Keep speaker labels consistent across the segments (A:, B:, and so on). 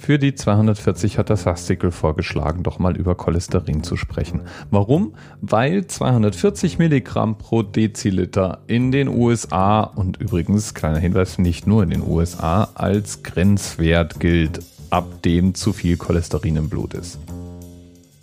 A: Für die 240 hat das Sastikel vorgeschlagen, doch mal über Cholesterin zu sprechen. Warum? Weil 240 Milligramm pro Deziliter in den USA und übrigens, kleiner Hinweis, nicht nur in den USA, als Grenzwert gilt, ab dem zu viel Cholesterin im Blut ist.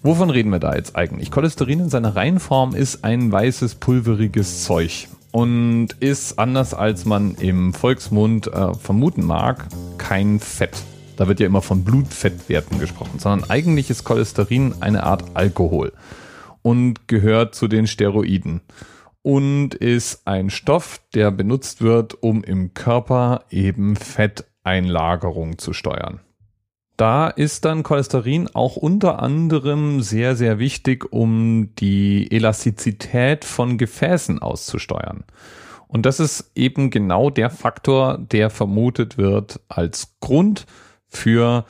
A: Wovon reden wir da jetzt eigentlich? Cholesterin in seiner Reihenform ist ein weißes, pulveriges Zeug und ist anders als man im Volksmund äh, vermuten mag, kein Fett. Da wird ja immer von Blutfettwerten gesprochen, sondern eigentlich ist Cholesterin eine Art Alkohol und gehört zu den Steroiden und ist ein Stoff, der benutzt wird, um im Körper eben Fetteinlagerung zu steuern. Da ist dann Cholesterin auch unter anderem sehr, sehr wichtig, um die Elastizität von Gefäßen auszusteuern. Und das ist eben genau der Faktor, der vermutet wird als Grund für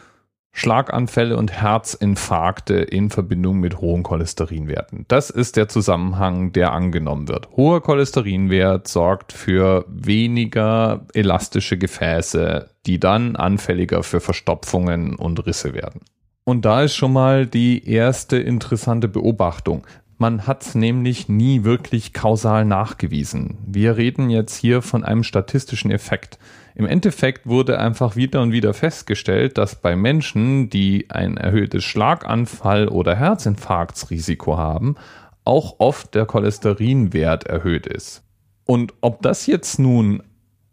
A: Schlaganfälle und Herzinfarkte in Verbindung mit hohen Cholesterinwerten. Das ist der Zusammenhang, der angenommen wird. Hoher Cholesterinwert sorgt für weniger elastische Gefäße, die dann anfälliger für Verstopfungen und Risse werden. Und da ist schon mal die erste interessante Beobachtung. Man hat nämlich nie wirklich kausal nachgewiesen. Wir reden jetzt hier von einem statistischen Effekt. Im Endeffekt wurde einfach wieder und wieder festgestellt, dass bei Menschen, die ein erhöhtes Schlaganfall- oder Herzinfarktsrisiko haben, auch oft der Cholesterinwert erhöht ist. Und ob das jetzt nun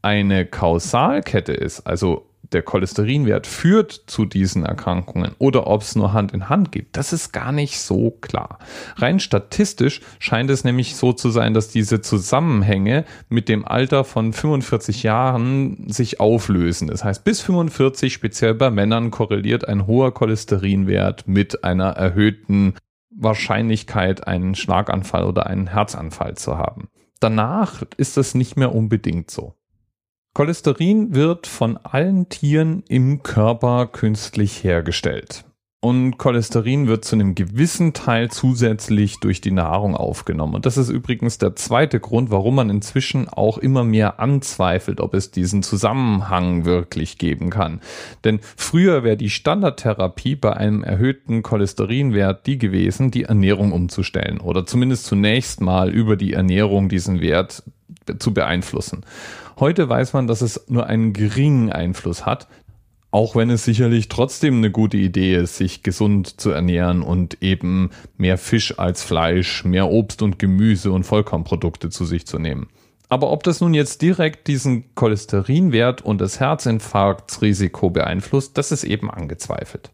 A: eine Kausalkette ist, also der Cholesterinwert führt zu diesen Erkrankungen oder ob es nur Hand in Hand geht, das ist gar nicht so klar. Rein statistisch scheint es nämlich so zu sein, dass diese Zusammenhänge mit dem Alter von 45 Jahren sich auflösen. Das heißt, bis 45, speziell bei Männern, korreliert ein hoher Cholesterinwert mit einer erhöhten Wahrscheinlichkeit, einen Schlaganfall oder einen Herzanfall zu haben. Danach ist das nicht mehr unbedingt so. Cholesterin wird von allen Tieren im Körper künstlich hergestellt. Und Cholesterin wird zu einem gewissen Teil zusätzlich durch die Nahrung aufgenommen. Und das ist übrigens der zweite Grund, warum man inzwischen auch immer mehr anzweifelt, ob es diesen Zusammenhang wirklich geben kann. Denn früher wäre die Standardtherapie bei einem erhöhten Cholesterinwert die gewesen, die Ernährung umzustellen oder zumindest zunächst mal über die Ernährung diesen Wert zu beeinflussen. Heute weiß man, dass es nur einen geringen Einfluss hat, auch wenn es sicherlich trotzdem eine gute Idee ist, sich gesund zu ernähren und eben mehr Fisch als Fleisch, mehr Obst und Gemüse und Vollkornprodukte zu sich zu nehmen. Aber ob das nun jetzt direkt diesen Cholesterinwert und das Herzinfarktsrisiko beeinflusst, das ist eben angezweifelt.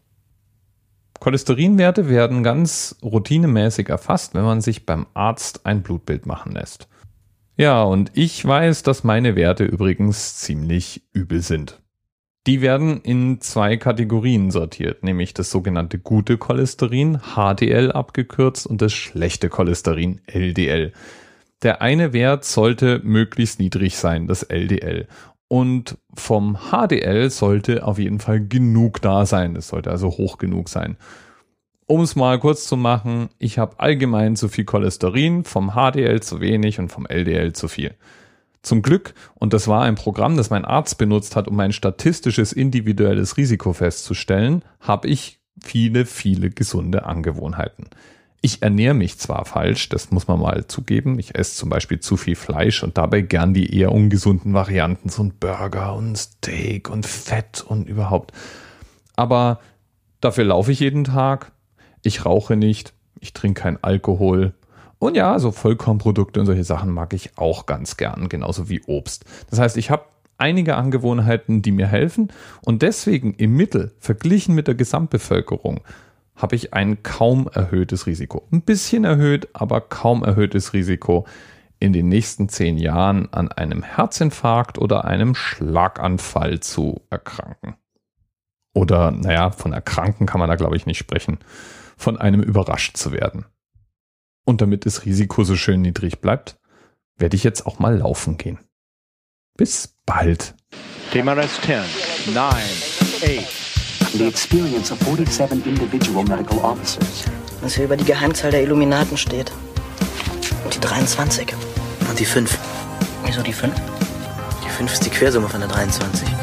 A: Cholesterinwerte werden ganz routinemäßig erfasst, wenn man sich beim Arzt ein Blutbild machen lässt. Ja, und ich weiß, dass meine Werte übrigens ziemlich übel sind. Die werden in zwei Kategorien sortiert, nämlich das sogenannte gute Cholesterin, HDL abgekürzt, und das schlechte Cholesterin, LDL. Der eine Wert sollte möglichst niedrig sein, das LDL. Und vom HDL sollte auf jeden Fall genug da sein. Es sollte also hoch genug sein. Um es mal kurz zu machen, ich habe allgemein zu viel Cholesterin, vom HDL zu wenig und vom LDL zu viel. Zum Glück, und das war ein Programm, das mein Arzt benutzt hat, um mein statistisches individuelles Risiko festzustellen, habe ich viele, viele gesunde Angewohnheiten. Ich ernähre mich zwar falsch, das muss man mal zugeben. Ich esse zum Beispiel zu viel Fleisch und dabei gern die eher ungesunden Varianten, so ein Burger und Steak und Fett und überhaupt. Aber dafür laufe ich jeden Tag, ich rauche nicht, ich trinke kein Alkohol. Und ja, so Vollkornprodukte und solche Sachen mag ich auch ganz gern, genauso wie Obst. Das heißt, ich habe einige Angewohnheiten, die mir helfen und deswegen im Mittel, verglichen mit der Gesamtbevölkerung, habe ich ein kaum erhöhtes Risiko. Ein bisschen erhöht, aber kaum erhöhtes Risiko, in den nächsten zehn Jahren an einem Herzinfarkt oder einem Schlaganfall zu erkranken. Oder, naja, von erkranken kann man da, glaube ich, nicht sprechen von einem überrascht zu werden. Und damit das Risiko so schön niedrig bleibt, werde ich jetzt auch mal laufen gehen. Bis bald.
B: TMRS 10, 9, 8.
C: The experience of 47 individual medical officers.
D: Was hier über die Geheimzahl der Illuminaten steht. Und die 23.
E: Und die 5.
D: Wieso die 5?
E: Die 5 ist die Quersumme von der 23.